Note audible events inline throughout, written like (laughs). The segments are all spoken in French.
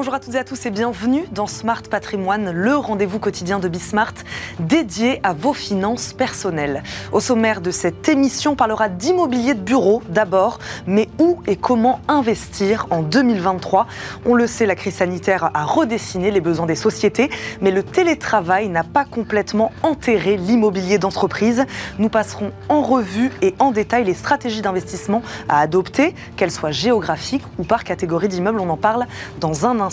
Bonjour à toutes et à tous et bienvenue dans Smart Patrimoine, le rendez-vous quotidien de Bismart dédié à vos finances personnelles. Au sommaire de cette émission, on parlera d'immobilier de bureau d'abord, mais où et comment investir en 2023 On le sait, la crise sanitaire a redessiné les besoins des sociétés, mais le télétravail n'a pas complètement enterré l'immobilier d'entreprise. Nous passerons en revue et en détail les stratégies d'investissement à adopter, qu'elles soient géographiques ou par catégorie d'immeubles. On en parle dans un instant.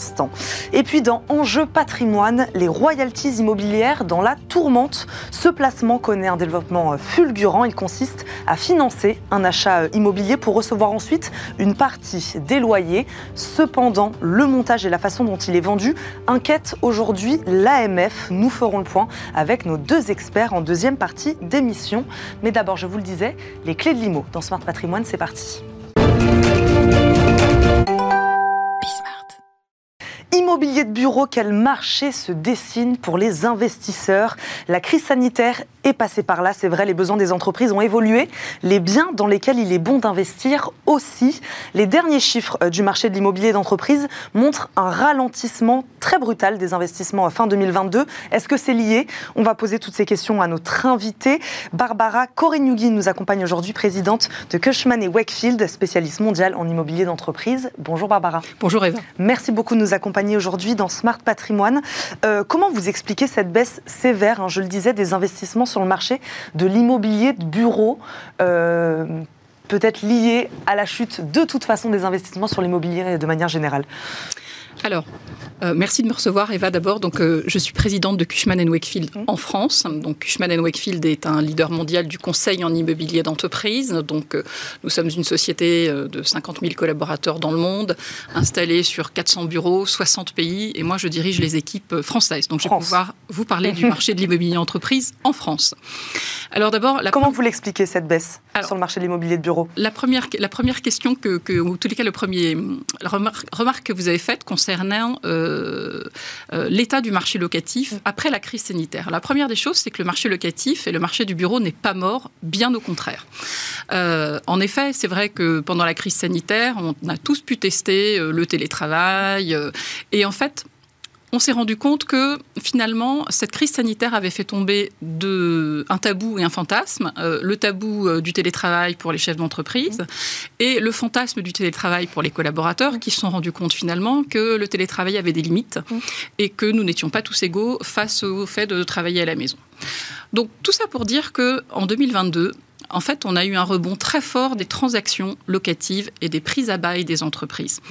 Et puis dans Enjeu patrimoine, les royalties immobilières dans la tourmente. Ce placement connaît un développement fulgurant. Il consiste à financer un achat immobilier pour recevoir ensuite une partie des loyers. Cependant, le montage et la façon dont il est vendu inquiètent aujourd'hui l'AMF. Nous ferons le point avec nos deux experts en deuxième partie d'émission. Mais d'abord, je vous le disais, les clés de l'IMO dans Smart Patrimoine, c'est parti. Immobilier de bureau, quel marché se dessine pour les investisseurs La crise sanitaire est passée par là, c'est vrai, les besoins des entreprises ont évolué, les biens dans lesquels il est bon d'investir aussi. Les derniers chiffres euh, du marché de l'immobilier d'entreprise montrent un ralentissement très brutal des investissements fin 2022. Est-ce que c'est lié? On va poser toutes ces questions à notre invitée. Barbara Corignugi nous accompagne aujourd'hui, présidente de Cushman et Wakefield, spécialiste mondial en immobilier d'entreprise. Bonjour Barbara. Bonjour Eva. Merci beaucoup de nous accompagner aujourd'hui dans Smart Patrimoine. Euh, comment vous expliquez cette baisse sévère, hein, je le disais, des investissements sur le marché de l'immobilier de bureau euh, peut-être liée à la chute de toute façon des investissements sur l'immobilier de manière générale? Alors, euh, merci de me recevoir, Eva. D'abord, donc euh, je suis présidente de Cushman Wakefield mmh. en France. Donc, Cushman Wakefield est un leader mondial du conseil en immobilier d'entreprise. Donc, euh, nous sommes une société de 50 000 collaborateurs dans le monde, installée sur 400 bureaux, 60 pays. Et moi, je dirige les équipes françaises. Donc, je vais pouvoir vous parler du marché de l'immobilier d'entreprise en France. Alors, d'abord, comment vous l'expliquez cette baisse sur le marché de l'immobilier de bureau? La première, la première question que, que, ou en tous les cas, le premier remarque, remarque que vous avez faite concernant euh, euh, l'état du marché locatif après la crise sanitaire. La première des choses, c'est que le marché locatif et le marché du bureau n'est pas mort, bien au contraire. Euh, en effet, c'est vrai que pendant la crise sanitaire, on a tous pu tester le télétravail et en fait, on s'est rendu compte que finalement, cette crise sanitaire avait fait tomber de, un tabou et un fantasme. Euh, le tabou euh, du télétravail pour les chefs d'entreprise et le fantasme du télétravail pour les collaborateurs qui se sont rendus compte finalement que le télétravail avait des limites et que nous n'étions pas tous égaux face au fait de travailler à la maison. Donc tout ça pour dire que en 2022, en fait, on a eu un rebond très fort des transactions locatives et des prises à bail des entreprises.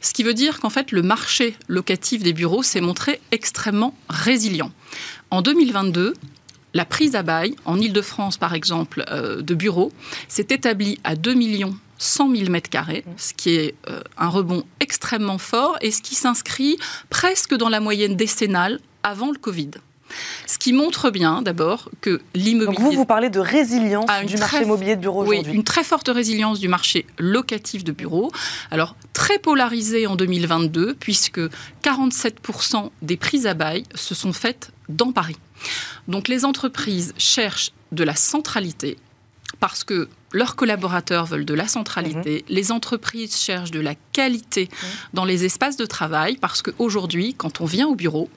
Ce qui veut dire qu'en fait, le marché locatif des bureaux s'est montré extrêmement résilient. En 2022, la prise à bail en Ile-de-France, par exemple, euh, de bureaux, s'est établie à 2 millions 100 000 mètres carrés, ce qui est euh, un rebond extrêmement fort et ce qui s'inscrit presque dans la moyenne décennale avant le Covid. Ce qui montre bien, d'abord, que l'immobilier. Donc vous, vous parlez de résilience du marché immobilier de bureaux oui, aujourd'hui. une très forte résilience du marché locatif de bureaux. Alors, très polarisé en 2022, puisque 47% des prises à bail se sont faites dans Paris. Donc, les entreprises cherchent de la centralité parce que leurs collaborateurs veulent de la centralité, mhm. les entreprises cherchent de la qualité mhm. dans les espaces de travail, parce qu'aujourd'hui, quand on vient au bureau,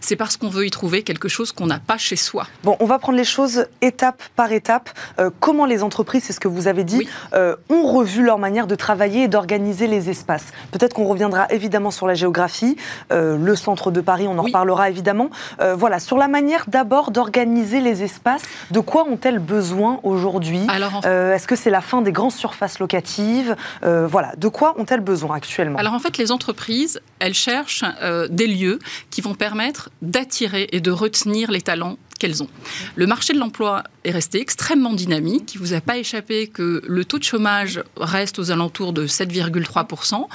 c'est parce qu'on veut y trouver quelque chose qu'on n'a pas chez soi. Bon, on va prendre les choses étape par étape. Euh, comment les entreprises, c'est ce que vous avez dit, euh, ont revu leur manière de travailler et d'organiser les espaces Peut-être qu'on reviendra évidemment sur la géographie, euh, le centre de Paris, on en reparlera évidemment. voilà, sur la manière d'abord d'organiser les espaces, de quoi ont-elles besoin aujourd'hui Est-ce que c'est la fin des grandes surfaces locatives Voilà, de quoi ont-elles besoin actuellement? Alors en fait, les entreprises, elles cherchent des lieux qui vont permettre d'attirer et de retenir les talents qu'elles ont. Le marché de l'emploi est resté extrêmement dynamique. Il ne vous a pas échappé que le taux de chômage reste aux alentours de 7,3%.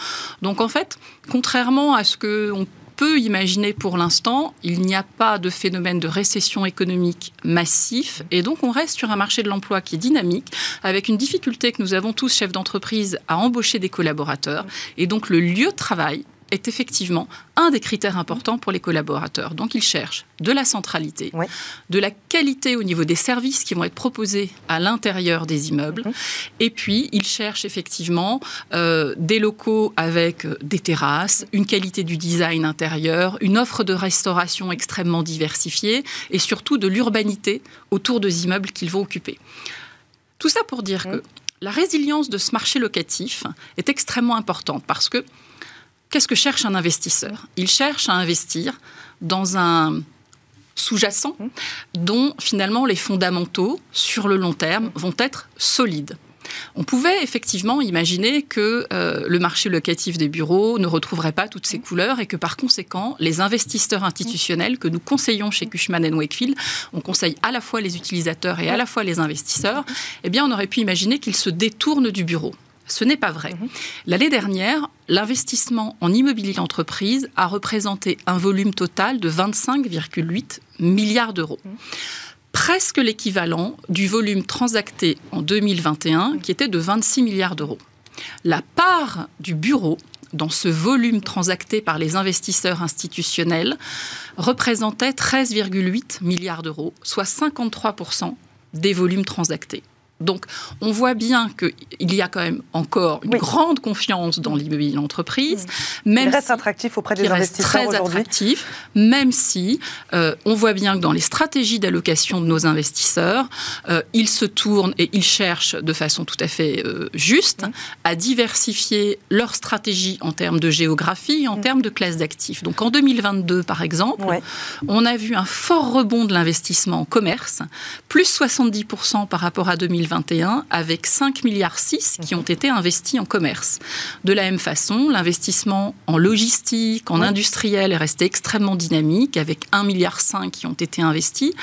Donc en fait, contrairement à ce qu'on peut imaginer pour l'instant, il n'y a pas de phénomène de récession économique massif et donc on reste sur un marché de l'emploi qui est dynamique avec une difficulté que nous avons tous chefs d'entreprise à embaucher des collaborateurs et donc le lieu de travail est effectivement un des critères importants pour les collaborateurs. Donc ils cherchent de la centralité, de la qualité au niveau des services qui vont être proposés à l'intérieur des immeubles, et puis ils cherchent effectivement euh, des locaux avec euh, des terrasses, une qualité du design intérieur, une offre de restauration extrêmement diversifiée, et surtout de l'urbanité autour des immeubles qu'ils vont occuper. Tout ça pour dire que la résilience de ce marché locatif est extrêmement importante parce que qu'est-ce que cherche un investisseur? Il cherche à investir dans un sous-jacent dont finalement les fondamentaux sur le long terme vont être solides. On pouvait effectivement imaginer que euh, le marché locatif des bureaux ne retrouverait pas toutes ces couleurs et que par conséquent, les investisseurs institutionnels que nous conseillons chez Cushman Wakefield, on conseille à la fois les utilisateurs et à la fois les investisseurs, eh bien on aurait pu imaginer qu'ils se détournent du bureau. Ce n'est pas vrai. L'année dernière, l'investissement en immobilier d'entreprise a représenté un volume total de 25,8 milliards d'euros presque l'équivalent du volume transacté en 2021, qui était de 26 milliards d'euros. La part du bureau dans ce volume transacté par les investisseurs institutionnels représentait 13,8 milliards d'euros, soit 53% des volumes transactés. Donc, on voit bien qu'il y a quand même encore une grande confiance dans l'immobilier d'entreprise. Même il reste attractif auprès des investisseurs très attractif, même si euh, on voit bien que dans les stratégies d'allocation de nos investisseurs, euh, ils se tournent et ils cherchent de façon tout à fait euh, juste à diversifier leur stratégie en termes de géographie et en termes de classe d'actifs. Donc, en 2022, par exemple, on a vu un fort rebond de l'investissement en commerce, plus 70% par rapport à 2020 2021 avec 5 milliards 6 qui ont été investis en commerce. De la même façon, l'investissement en logistique, en industriel est resté extrêmement dynamique avec 1 milliard 5 qui ont été investis.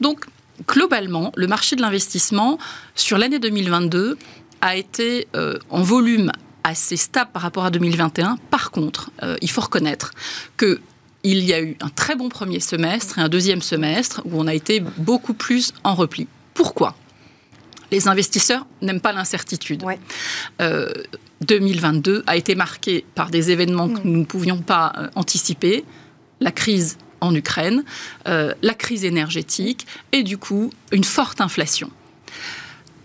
Donc, globalement, le marché de l'investissement sur l'année 2022 a été euh, en volume assez stable par rapport à 2021. Par contre, euh, il faut reconnaître que il y a eu un très bon premier semestre et un deuxième semestre où on a été beaucoup plus en repli. Pourquoi? Les investisseurs n'aiment pas l'incertitude. 2022 euh, a été marqué par des événements que mm. nous ne pouvions pas euh, anticiper, la crise en Ukraine, euh, la crise énergétique et du coup une forte inflation.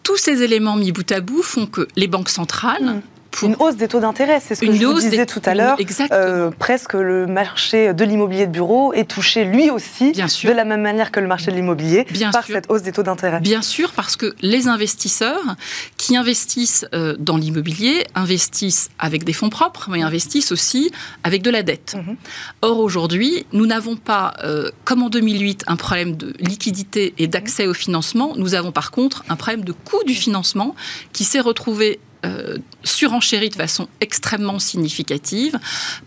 Tous ces éléments mis bout à bout font que les banques centrales Une hausse des taux d'intérêt, c'est ce que je vous disais tout à l'heure. Euh, presque le marché de l'immobilier de bureau est touché lui aussi, de la même manière que le marché de l'immobilier, par cette hausse des taux d'intérêt. Bien sûr, parce que les investisseurs qui investissent euh, dans l'immobilier investissent avec des fonds propres, mais investissent aussi avec de la dette. Mhm. Or, aujourd'hui, nous n'avons pas, euh, comme en 2008, un problème de liquidité et d'accès au financement. Nous avons par contre un problème de coût du financement qui s'est retrouvé euh, surenchérie de façon extrêmement significative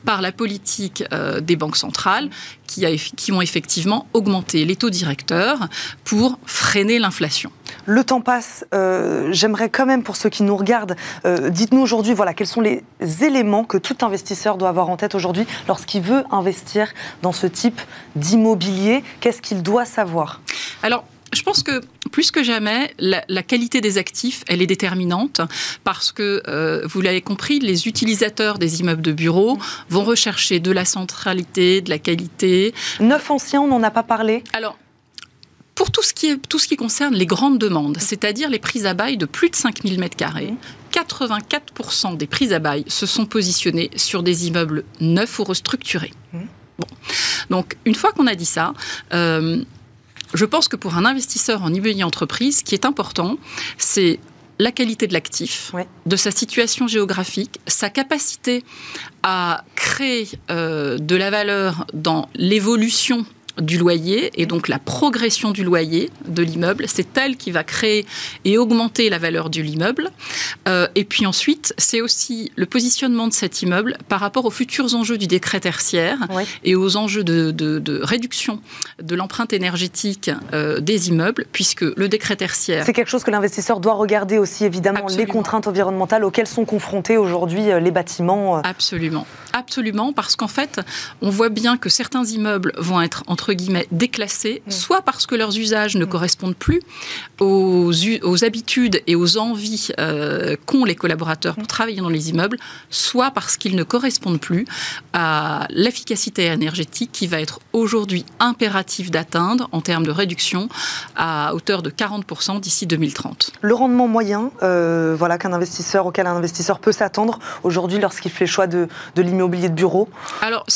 par la politique euh, des banques centrales qui, a, qui, ont effectivement augmenté les taux directeurs pour freiner l'inflation. Le temps passe. Euh, j'aimerais quand même, pour ceux qui nous regardent, dites-nous aujourd'hui, voilà, quels sont les éléments que tout investisseur doit avoir en tête aujourd'hui lorsqu'il veut investir dans ce type d'immobilier. Qu'est-ce qu'il doit savoir? Alors, je pense que plus que jamais, la, qualité des actifs, elle est déterminante parce que, euh, vous l'avez compris, les utilisateurs des immeubles de bureaux vont rechercher de la centralité, de la qualité. Neuf anciens, on n'en a pas parlé Alors, pour tout ce, qui est, tout ce qui concerne les grandes demandes, c'est-à-dire les prises à bail de plus de 5000 m2, 84% des prises à bail se sont positionnées sur des immeubles neufs ou restructurés. Mmh. Bon. Donc, une fois qu'on a dit ça, euh, je pense que pour un investisseur en immobilier entreprise, ce qui est important, c'est la qualité de l'actif, de sa situation géographique, sa capacité à créer euh, de la valeur dans l'évolution du loyer et donc la progression du loyer de l'immeuble. C'est elle qui va créer et augmenter la valeur de l'immeuble. Euh, et puis ensuite, c'est aussi le positionnement de cet immeuble par rapport aux futurs enjeux du décret tertiaire et aux enjeux de, réduction de l'empreinte énergétique euh, des immeubles, puisque le décret tertiaire... C'est quelque chose que l'investisseur doit regarder aussi, évidemment, les contraintes environnementales auxquelles sont confrontés aujourd'hui euh, les bâtiments. Absolument. Absolument, parce qu'en fait, on voit bien que certains immeubles vont être entre guillemets déclassés, mm. soit parce que leurs usages ne mm. correspondent plus aux, aux, habitudes et aux envies euh, qu'ont les collaborateurs pour mm. travailler dans les immeubles, soit parce qu'ils ne correspondent plus à l'efficacité énergétique qui va être aujourd'hui impérative d'atteindre en termes de réduction à hauteur de 40% d'ici 2030. Le rendement moyen, euh, voilà qu'un investisseur auquel un investisseur peut s'attendre aujourd'hui lorsqu'il fait le choix de, de l'immobilier de bureau. Alors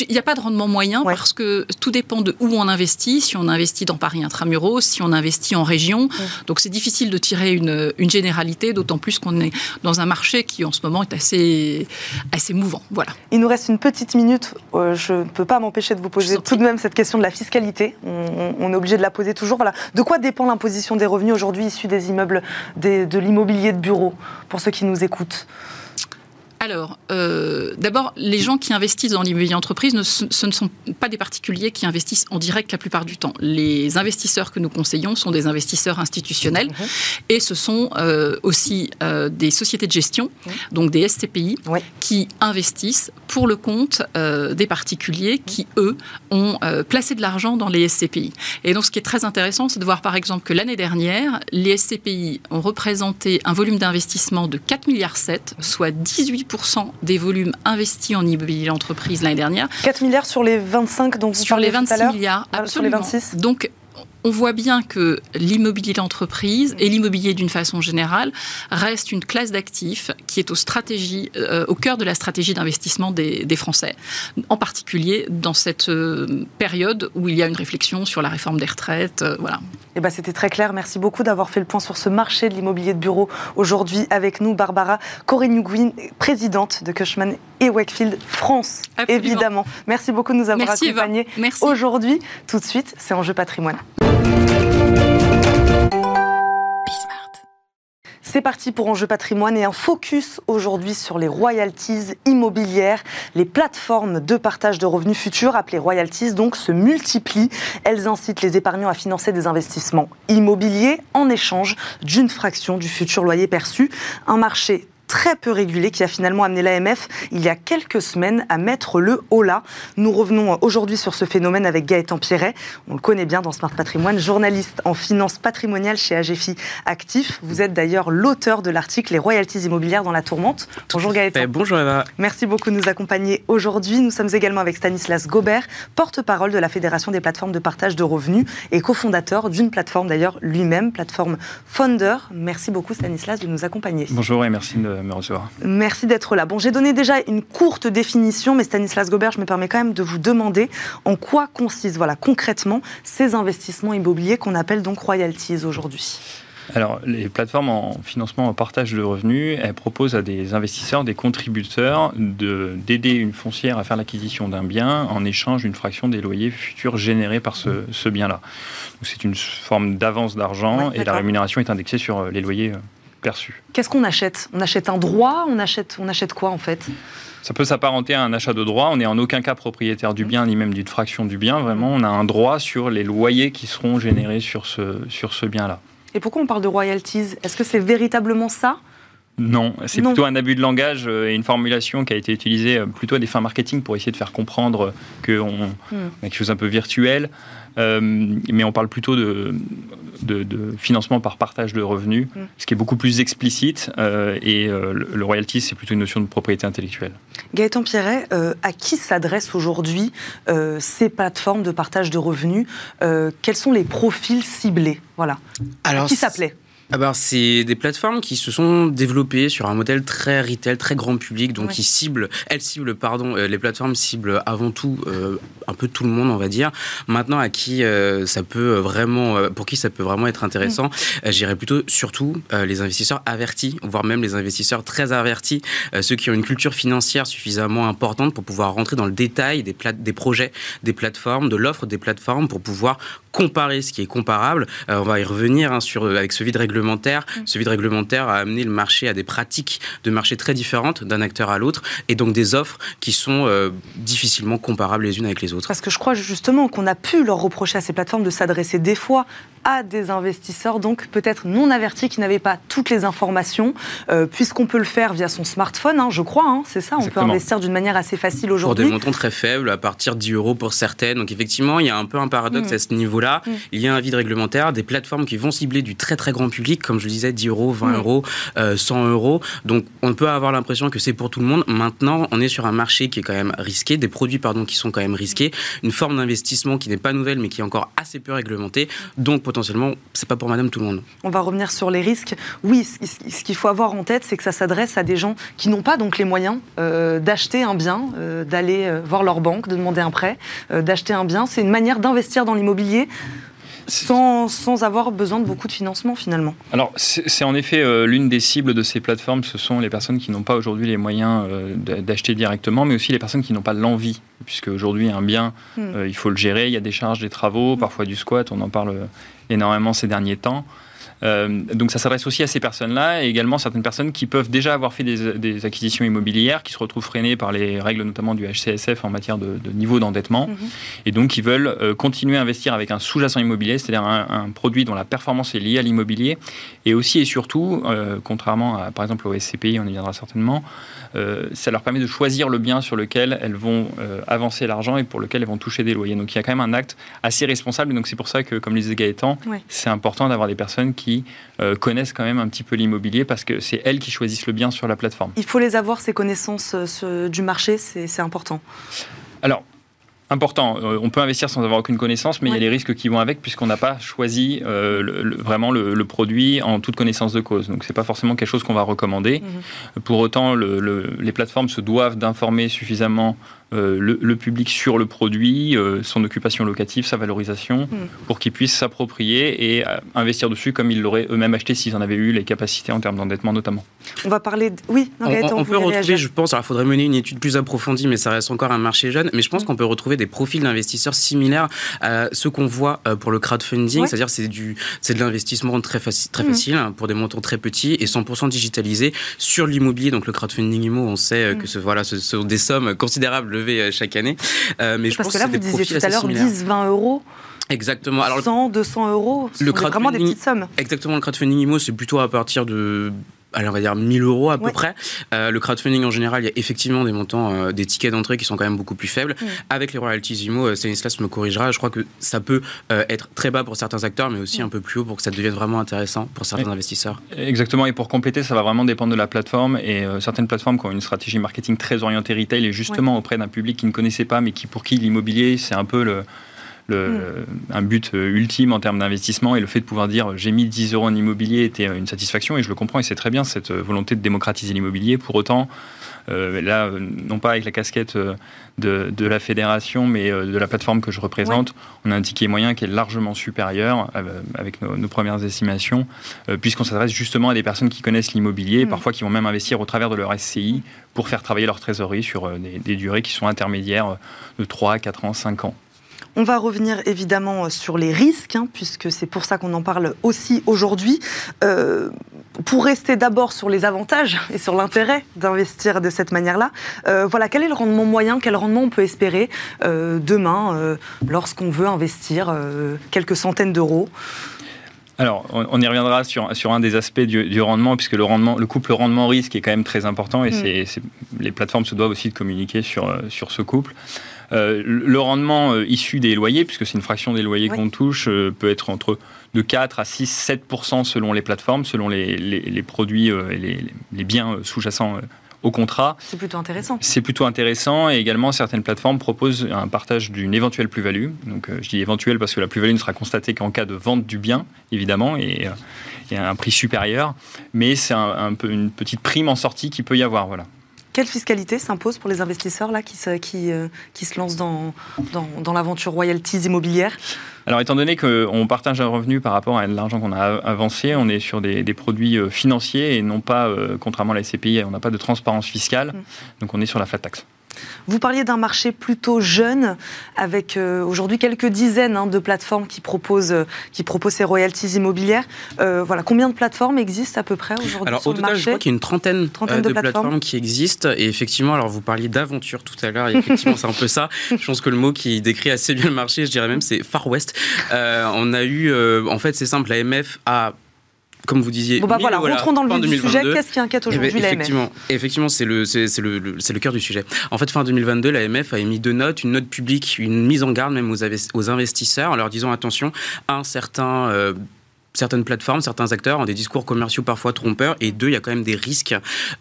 il n'y a pas de rendement moyen parce que tout dépend de où on investit. Si on investit dans Paris intramuros, si on investit en région. Donc c'est difficile de tirer une, généralité, d'autant plus qu'on est dans un marché qui en ce moment est assez, assez mouvant. Voilà. Il nous reste une petite minute. Euh, je ne peux pas m'empêcher de vous poser tout de même cette question de la fiscalité. On, est obligé de la poser toujours. Voilà. De quoi dépend l'imposition des revenus aujourd'hui issus des immeubles, de l'immobilier de bureau, pour ceux qui nous écoutent? Alors, euh, d'abord, les gens qui investissent dans l'immobilier entreprise, ce ne sont pas des particuliers qui investissent en direct la plupart du temps. Les investisseurs que nous conseillons sont des investisseurs institutionnels mhm. et ce sont euh, aussi euh, des sociétés de gestion, donc des SCPI, qui investissent pour le compte des particuliers qui, eux, ont placé de l'argent dans les SCPI. Et donc, ce qui est très intéressant, c'est de voir par exemple que l'année dernière, les SCPI ont représenté un volume d'investissement de 4,7 milliards, soit 18 des volumes investis en immobilier d'entreprise l'année dernière. 4 milliards sur les 25 dont vous Sur les 26 milliards, absolument. Ah, sur les 26 Donc, on voit bien que l'immobilier d'entreprise et l'immobilier d'une façon générale reste une classe d'actifs qui est euh, au cœur de la stratégie d'investissement des, Français, en particulier dans cette euh, période où il y a une réflexion sur la réforme des retraites. Euh, voilà. Eh ben, C'était très clair. Merci beaucoup d'avoir fait le point sur ce marché de l'immobilier de bureau. Aujourd'hui, avec nous, Barbara Corigny-Guin, présidente de Cushman et Wakefield France, évidemment. Merci beaucoup de nous avoir accompagnés aujourd'hui. Tout de suite, c'est Enjeu patrimoine. C'est parti pour Enjeu patrimoine et un focus aujourd'hui sur les royalties immobilières. Les plateformes de partage de revenus futurs, appelées royalties, donc se multiplient. Elles incitent les épargnants à financer des investissements immobiliers en échange d'une fraction du futur loyer perçu. Un marché très peu régulé qui a finalement amené l'AMF il y a quelques semaines à mettre le haut là. Nous revenons aujourd'hui sur ce phénomène avec Gaëtan Pierret. On le connaît bien dans Smart Patrimoine, journaliste en finance patrimoniale chez AGFI Actif. Vous êtes d'ailleurs l'auteur de l'article Les royalties immobilières dans la tourmente. Bonjour Gaëtan. bonjour Eva. Merci beaucoup de nous accompagner aujourd'hui. Nous sommes également avec Stanislas Gobert, porte-parole de la Fédération des plateformes de partage de revenus et cofondateur d'une plateforme d'ailleurs lui-même, plateforme Founder. Merci beaucoup Stanislas de nous accompagner. Bonjour et merci de me recevoir. Merci d'être là. Bon, j'ai donné déjà une courte définition, mais Stanislas Gobert, je me permets quand même de vous demander en quoi consistent, voilà, concrètement, ces investissements immobiliers qu'on appelle donc royalties aujourd'hui. Alors, les plateformes en financement en partage de revenus, elles proposent à des investisseurs, des contributeurs, d'aider une foncière à faire l'acquisition d'un bien en échange d'une fraction des loyers futurs générés par ce, bien-là. C'est une forme d'avance d'argent et la rémunération est indexée sur les loyers Qu'est-ce qu'on achète? On achète un droit? On achète, on achète quoi en fait? Ça peut s'apparenter à un achat de droit. On n'est en aucun cas propriétaire du bien, ni même d'une fraction du bien. Vraiment, on a un droit sur les loyers qui seront générés sur ce, sur ce bien-là. Et pourquoi on parle de royalties? Est-ce que c'est véritablement ça? Non, c'est plutôt un abus de langage euh, et une formulation qui a été utilisée euh, plutôt à des fins marketing pour essayer de faire comprendre qu'on hmm. a quelque chose un peu virtuel. Euh, mais on parle plutôt de, de, financement par partage de revenus, mm. ce qui est beaucoup plus explicite. Euh, et euh, le, royalty, c'est plutôt une notion de propriété intellectuelle. Gaëtan Pierret, à qui s'adressent aujourd'hui ces plateformes de partage de revenus Quels sont les profils ciblés? Voilà. Alors, qui s'appelait ah bah, c'est des plateformes qui se sont développées sur un modèle très retail, très grand public, donc qui ciblent, elles ciblent, pardon, euh, les plateformes ciblent avant tout euh, un peu tout le monde, on va dire. Maintenant, à qui euh, ça peut vraiment, pour qui ça peut vraiment être intéressant, mm. j'irais plutôt surtout les investisseurs avertis, voire même les investisseurs très avertis, ceux qui ont une culture financière suffisamment importante pour pouvoir rentrer dans le détail des, des projets, des plateformes, de l'offre des plateformes, pour pouvoir comparer ce qui est comparable. on va y revenir hein, sur, avec ce vide réglementaire. Mm. Ce vide réglementaire a amené le marché à des pratiques de marché très différentes d'un acteur à l'autre et donc des offres qui sont difficilement comparables les unes avec les autres. Parce que je crois justement qu'on a pu leur reprocher à ces plateformes de s'adresser des fois à des investisseurs, donc peut-être non avertis, qui n'avaient pas toutes les informations, euh, puisqu'on peut le faire via son smartphone, hein, je crois, hein, c'est ça, on peut investir d'une manière assez facile aujourd'hui. Pour des montants très faibles, à partir de 10 euros pour certaines. Donc effectivement, il y a un peu un paradoxe mm. à ce niveau-là. Mm. Il y a un vide réglementaire, des plateformes qui vont cibler du très très grand public, comme je le disais, 10 euros, 20 mm. euros, 100 euh, euros. Donc on peut avoir l'impression que c'est pour tout le monde. Maintenant, on est sur un marché qui est quand même risqué, des produits pardon qui sont quand même risqués, une forme d'investissement qui n'est pas nouvelle mais qui est encore assez peu réglementée. Donc potentiellement, c'est pas pour madame tout le monde. On va revenir sur les risques. Oui, ce qu'il faut avoir en tête, c'est que ça s'adresse à des gens qui n'ont pas donc les moyens euh, d'acheter un bien, euh, d'aller euh, voir leur banque, de demander un prêt, d'acheter un bien. C'est une manière d'investir dans l'immobilier sans, sans, avoir besoin de beaucoup de financement finalement. Alors c'est en effet euh, l'une des cibles de ces plateformes, ce sont les personnes qui n'ont pas aujourd'hui les moyens euh, d'acheter directement, mais aussi les personnes qui n'ont pas l'envie, puisque aujourd'hui un bien, hmm. euh, il faut le gérer, il y a des charges, des travaux, parfois du squat, on en parle énormément ces derniers temps. Euh, donc ça s'adresse aussi à ces personnes-là et également certaines personnes qui peuvent déjà avoir fait des, acquisitions immobilières, qui se retrouvent freinées par les règles notamment du HCSF en matière de, niveau d'endettement mhm. et donc qui veulent euh, continuer à investir avec un sous-jacent immobilier, c'est-à-dire un, produit dont la performance est liée à l'immobilier et aussi et surtout, euh, contrairement à par exemple au SCPI, on y viendra certainement, ça leur permet de choisir le bien sur lequel elles vont avancer l'argent et pour lequel elles vont toucher des loyers. Donc il y a quand même un acte assez responsable. Donc c'est pour ça que, comme le disait Gaëtan, c'est important d'avoir des personnes qui euh, connaissent quand même un petit peu l'immobilier parce que c'est elles qui choisissent le bien sur la plateforme. Il faut les avoir, ces connaissances euh, du marché, c'est important. Alors, important. Euh, on peut investir sans avoir aucune connaissance, mais il y a les risques qui vont avec puisqu'on n'a pas choisi vraiment le, produit en toute connaissance de cause. Donc c'est pas forcément quelque chose qu'on va recommander. Mhm. Pour autant, les plateformes se doivent d'informer suffisamment euh, le, public sur le produit, euh, son occupation locative, sa valorisation, hmm. pour qu'ils puissent s'approprier et euh, investir dessus comme ils l'auraient eux-mêmes acheté s'ils en avaient eu les capacités en termes d'endettement notamment. On va parler. De... Oui, on, on, peut retrouver, je pense, alors il faudrait mener une étude plus approfondie, mais ça reste encore un marché jeune, mais je pense hmm. qu'on peut retrouver des profils d'investisseurs similaires à ceux qu'on voit pour le crowdfunding, c'est-à-dire c'est du c'est de l'investissement très, facile très hmm. facile hein, pour des montants très petits et 100% digitalisé sur l'immobilier. Donc le crowdfunding IMO, on sait que ce, voilà, ce sont des sommes considérables euh, chaque année. Euh, mais je Parce pense que là, vous disiez tout à l'heure 10, 20 euros. Exactement. Alors, 100, 200 euros, le vraiment des petites sommes. Exactement, le crowdfunding IMO, c'est plutôt à partir de allez, on va dire 1000 euros à peu près. Euh, le crowdfunding en général, il y a effectivement des montants, euh, des tickets d'entrée qui sont quand même beaucoup plus faibles. Avec les royalties IMO, euh, Stanislas me corrigera, je crois que ça peut être très bas pour certains acteurs, mais aussi un peu plus haut pour que ça devienne vraiment intéressant pour certains investisseurs. Exactement, et pour compléter, ça va vraiment dépendre de la plateforme. Et certaines plateformes qui ont une stratégie marketing très orientée retail et justement auprès d'un public qui ne connaissait pas, mais qui pour qui l'immobilier, c'est un peu le le, un but euh, ultime en termes d'investissement et le fait de pouvoir dire j'ai mis 10 euros en immobilier était une satisfaction et je le comprends et c'est très bien cette euh, volonté de démocratiser l'immobilier. Pour autant, euh, là, non pas avec la casquette de, de la fédération, mais de la plateforme que je représente, on a un ticket moyen qui est largement supérieur avec nos, premières estimations, puisqu'on s'adresse justement à des personnes qui connaissent l'immobilier, mm. parfois qui vont même investir au travers de leur SCI pour faire travailler leur trésorerie sur des, des durées qui sont intermédiaires de 3, 4 ans, 5 ans. On va revenir évidemment sur les risques, hein, puisque c'est pour ça qu'on en parle aussi aujourd'hui. Euh, pour rester d'abord sur les avantages et sur l'intérêt d'investir de cette manière-là, euh, voilà, quel est le rendement moyen, quel rendement on peut espérer euh, demain lorsqu'on veut investir quelques centaines d'euros? Alors, on, y reviendra sur, sur un des aspects du, rendement, puisque le, rendement, le couple rendement-risque est quand même très important et mm. c'est, les plateformes se doivent aussi de communiquer sur, sur ce couple. Euh, le rendement euh, issu des loyers, puisque c'est une fraction des loyers qu'on touche, euh, peut être entre de 4 à 6, 7% selon les plateformes, selon les, produits et les, biens sous-jacents au contrat. C'est plutôt intéressant. C'est plutôt intéressant et également certaines plateformes proposent un partage d'une éventuelle plus-value. Donc je dis éventuelle parce que la plus-value ne sera constatée qu'en cas de vente du bien, évidemment, et il y a un prix supérieur, mais c'est un, peu une petite prime en sortie qui peut y avoir. Voilà. Quelle fiscalité s'impose pour les investisseurs là, qui, se, qui, euh, qui se lancent dans, dans, l'aventure royalties immobilière alors, étant donné qu'on partage un revenu par rapport à l'argent qu'on a avancé, on est sur des, produits euh, financiers et non pas, euh, contrairement à la SCPI, on n'a pas de transparence fiscale. Mm. Donc, on est sur la flat tax. Vous parliez d'un marché plutôt jeune, avec euh, aujourd'hui quelques dizaines hein, de plateformes qui proposent, euh, qui proposent ces royalties immobilières. Euh, voilà, combien de plateformes existent à peu près aujourd'hui Alors sur au le total, marché je crois qu'il y a une trentaine, Trentaine de, de plateformes. plateformes. qui existent. Et effectivement, alors vous parliez d'aventure tout à l'heure. et Effectivement, c'est un peu ça. Je pense que le mot qui décrit assez bien le marché, je dirais même, c'est Far West. On a eu, en fait, c'est simple, l'AMF a comme vous disiez. Bon bah voilà, rentrons dans le vif du sujet. 2022. Qu'est-ce qui inquiète Eh ben, aujourd'hui effectivement, effectivement, c'est le, c'est, c'est le, le- c'est le cœur du sujet. En fait, fin 2022, l'AMF a émis deux notes, une note publique, une mise en garde même aux investisseurs, en leur disant attention, un certain euh, certaines plateformes, certains acteurs ont des discours commerciaux parfois trompeurs, et deux, il y a quand même des risques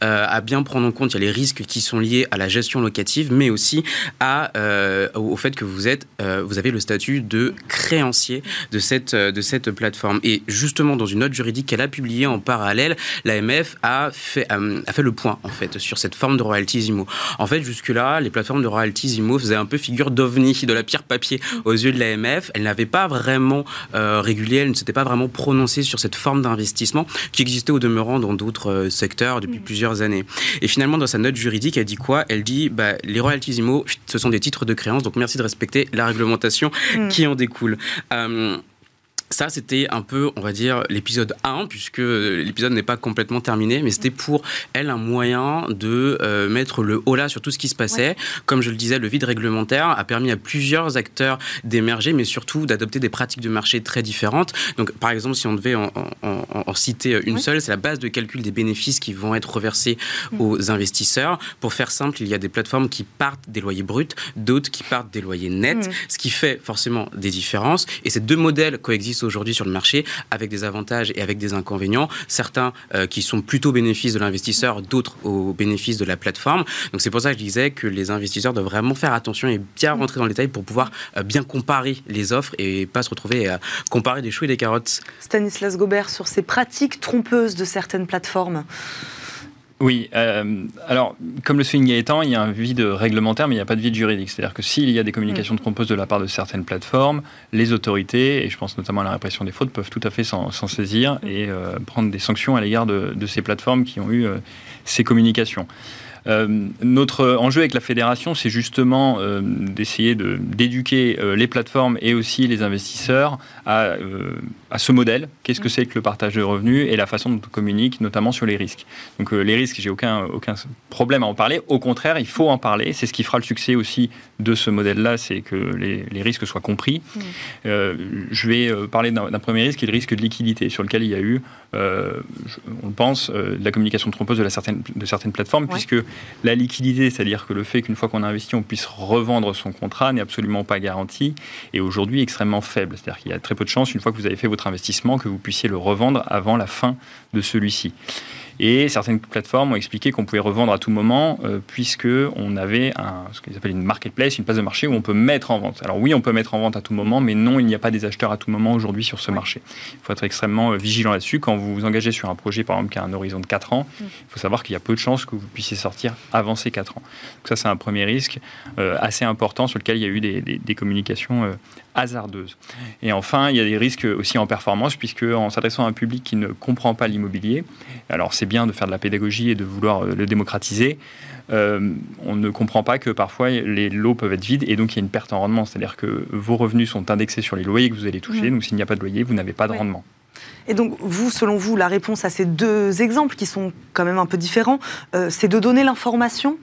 euh, à bien prendre en compte. Il y a les risques qui sont liés à la gestion locative, mais aussi euh, au fait que vous êtes, euh, vous avez le statut de créancier de cette, de cette plateforme. Et justement, dans une note juridique qu'elle a publiée en parallèle, l'AMF a fait, a fait le point en fait sur cette forme de royalties IMO. En fait, jusque-là, les plateformes de royalties IMO faisaient un peu figure d'ovni, de la pierre papier aux yeux de l'AMF. Elles n'avaient pas vraiment régulé, elles ne s'étaient pas vraiment sur cette forme d'investissement qui existait au demeurant dans d'autres euh, secteurs depuis plusieurs années. Et finalement, dans sa note juridique, elle dit quoi? Elle dit bah, les royalties IMO, ce sont des titres de créance, donc merci de respecter la réglementation Mm. qui en découle. Euh, ça, c'était un peu, on va dire, l'épisode 1, puisque l'épisode n'est pas complètement terminé, mais c'était pour elle un moyen de euh, mettre le haut là sur tout ce qui se passait. Comme je le disais, le vide réglementaire a permis à plusieurs acteurs d'émerger, mais surtout d'adopter des pratiques de marché très différentes. Donc, par exemple, si on devait en, en- en- en citer une seule, c'est la base de calcul des bénéfices qui vont être reversés aux investisseurs. Pour faire simple, il y a des plateformes qui partent des loyers bruts, d'autres qui partent des loyers nets, Mm. ce qui fait forcément des différences. Et ces deux modèles coexistent aujourd'hui sur le marché avec des avantages et avec des inconvénients. Certains euh, qui sont plutôt au bénéfice de l'investisseur, d'autres au bénéfice de la plateforme. Donc c'est pour ça que je disais que les investisseurs doivent vraiment faire attention et bien rentrer dans le détail pour pouvoir euh, bien comparer les offres et pas se retrouver à comparer des choux et des carottes. Stanislas Gobert sur ces pratiques trompeuses de certaines plateformes. Oui, euh, alors, comme le souligne Gaëtan, il y a un vide réglementaire, mais il n'y a pas de vide juridique. C'est-à-dire que s'il y a des communications trompeuses de la part de certaines plateformes, les autorités, et je pense notamment à la répression des fraudes, peuvent tout à fait s'en saisir et euh, prendre des sanctions à l'égard de, de ces plateformes qui ont eu euh, ces communications. Euh, notre enjeu avec la fédération, c'est justement euh, d'essayer de- d'éduquer euh, les plateformes et aussi les investisseurs à, à ce modèle. Qu'est-ce que c'est que le partage de revenus et la façon dont on communique, notamment sur les risques. Donc les risques, j'ai aucun, aucun problème à en parler. Au contraire, il faut en parler. C'est ce qui fera le succès aussi de ce modèle-là, c'est que les, les risques soient compris. Mm. Euh, je vais parler d'un premier risque, qui est le risque de liquidité, sur lequel il y a eu, euh, on le pense, euh, de la communication trompeuse de, la certaine, de certaines plateformes, Ouais. puisque la liquidité, c'est-à-dire que le fait qu'une fois qu'on a investi, on puisse revendre son contrat, n'est absolument pas garanti, et aujourd'hui extrêmement faible. C'est-à-dire qu'il y a très peu de chances, une fois que vous avez fait votre investissement, que vous puissiez le revendre avant la fin de celui-ci. Et certaines plateformes ont expliqué qu'on pouvait revendre à tout moment, euh, puisque on avait un, ce qu'ils appellent une marketplace, une place de marché où on peut mettre en vente. Alors oui, on peut mettre en vente à tout moment, mais non, il n'y a pas des acheteurs à tout moment aujourd'hui sur ce marché. Il faut être extrêmement euh, vigilant là-dessus. Quand vous vous engagez sur un projet, par exemple, qui a un horizon de 4 ans, il faut savoir qu'il y a peu de chances que vous puissiez sortir avant ces 4 ans. Donc ça, c'est un premier risque euh, assez important sur lequel il y a eu des, des- des communications euh, hasardeuses. Et enfin, il y a des risques aussi en performance, puisque en s'adressant à un public qui ne comprend pas l'immobilier, alors c'est bien de faire de la pédagogie et de vouloir euh, le démocratiser, euh, on ne comprend pas que parfois les lots peuvent être vides et donc il y a une perte en rendement. C'est-à-dire que vos revenus sont indexés sur les loyers que vous allez toucher, Mhm. donc s'il n'y a pas de loyer, vous n'avez pas de Oui. rendement. Et donc, vous, selon vous, la réponse à ces deux exemples qui sont quand même un peu différents, euh, c'est de donner l'information?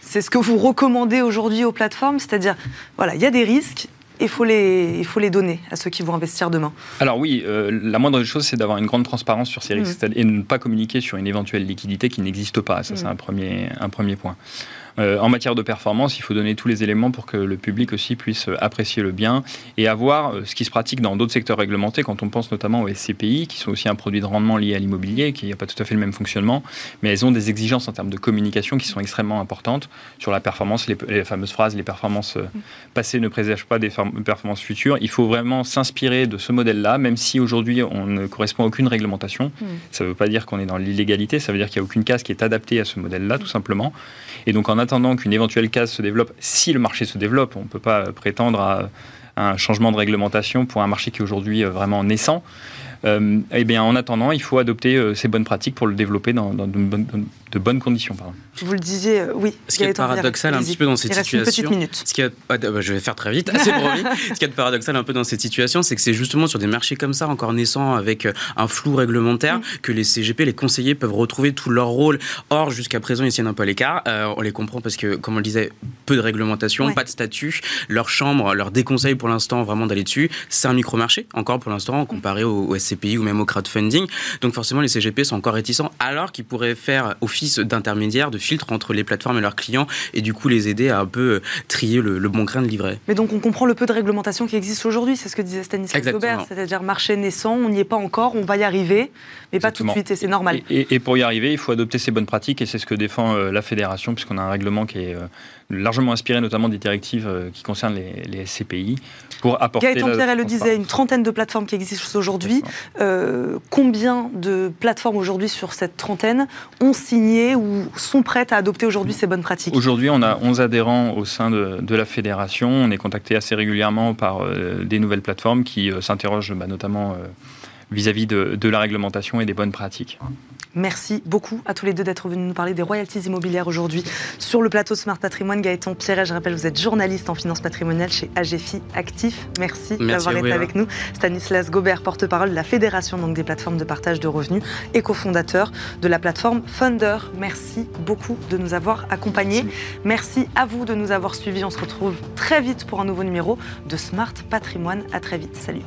C'est ce que vous recommandez aujourd'hui aux plateformes, c'est-à-dire, voilà, il y a des risques, il faut les, il faut les donner à ceux qui vont investir demain. Alors oui, euh, la moindre chose, c'est d'avoir une grande transparence sur ces risques c'est-à-dire- et ne pas communiquer sur une éventuelle liquidité qui n'existe pas. Ça, c'est Mhm. un premier, un premier point. Euh, en matière de performance, il faut donner tous les éléments pour que le public aussi puisse euh, apprécier le bien et avoir euh, ce qui se pratique dans d'autres secteurs réglementés, quand on pense notamment aux SCPI, qui sont aussi un produit de rendement lié à l'immobilier, qui n'a pas tout à fait le même fonctionnement, mais elles ont des exigences en termes de communication qui sont extrêmement importantes sur la performance, les, les fameuses phrases, les performances euh, passées ne présagent pas des performances futures. Il faut vraiment s'inspirer de ce modèle-là, même si aujourd'hui on ne correspond à aucune réglementation. Mm. Ça ne veut pas dire qu'on est dans l'illégalité, ça veut dire qu'il n'y a aucune case qui est adaptée à ce modèle-là, tout simplement. Et donc en attendant qu'une éventuelle case se développe, si le marché se développe, on ne peut pas prétendre à, un changement de réglementation pour un marché qui est aujourd'hui euh, vraiment naissant. Eh bien, en attendant, il faut adopter ces bonnes pratiques pour le développer dans, de, bonnes, de, bonnes, conditions. Pardon. Vous le disiez, oui. Ce qui est paradoxal un petit peu dans cette situation. Ce qui est, bah, je vais faire très vite, (laughs) assez promis. ce qui est paradoxal un peu dans cette situation, c'est que c'est justement sur des marchés comme ça, encore naissants, avec un flou réglementaire, mm. que les CGP, les conseillers peuvent retrouver tout leur rôle. Or, jusqu'à présent, ils tiennent un peu l'écart. on les comprend parce que, comme on le disait, peu de réglementation, pas de statut. Leur chambre leur déconseille pour l'instant vraiment d'aller dessus. C'est un micro-marché, encore pour l'instant, comparé au, SCPI ou même au crowdfunding. Donc forcément, les CGP sont encore réticents, alors qu'ils pourraient faire office d'intermédiaire, de filtre entre les plateformes et leurs clients, et du coup les aider à un peu euh, trier le, bon grain de livret. Mais donc on comprend le peu de réglementation qui existe aujourd'hui, c'est ce que disait Stanislas Gobert, c'est-à-dire marché naissant, on n'y est pas encore, on va y arriver, mais pas tout de suite, et c'est normal. Et, pour y arriver, il faut adopter ces bonnes pratiques, et c'est ce que défend euh, la fédération, puisqu'on a un règlement qui est euh, largement inspiré notamment des directives euh, qui concernent les, SCPI pour apporter. Gaëtan Pierre, elle le disait, une trentaine de plateformes qui existent aujourd'hui. Euh, combien de plateformes aujourd'hui sur cette trentaine ont signé ou sont prêtes à adopter aujourd'hui ces bonnes pratiques? Aujourd'hui, on a 11 adhérents au sein de, la fédération. On est contacté assez régulièrement par euh, des nouvelles plateformes qui s'interrogent bah, notamment vis-à-vis de, la réglementation et des bonnes pratiques. Merci beaucoup à tous les deux d'être venus nous parler des royalties immobilières aujourd'hui sur le plateau Smart Patrimoine. Gaëtan Pierret, je rappelle, vous êtes journaliste en finance patrimoniale chez AGFI Actif. Merci, d'avoir été avec nous. Stanislas Gobert, porte-parole de la Fédération donc, des plateformes de partage de revenus et cofondateur de la plateforme Funder. Merci beaucoup de nous avoir accompagnés. Merci. Merci à vous de nous avoir suivis. On se retrouve très vite pour un nouveau numéro de Smart Patrimoine. À très vite. Salut.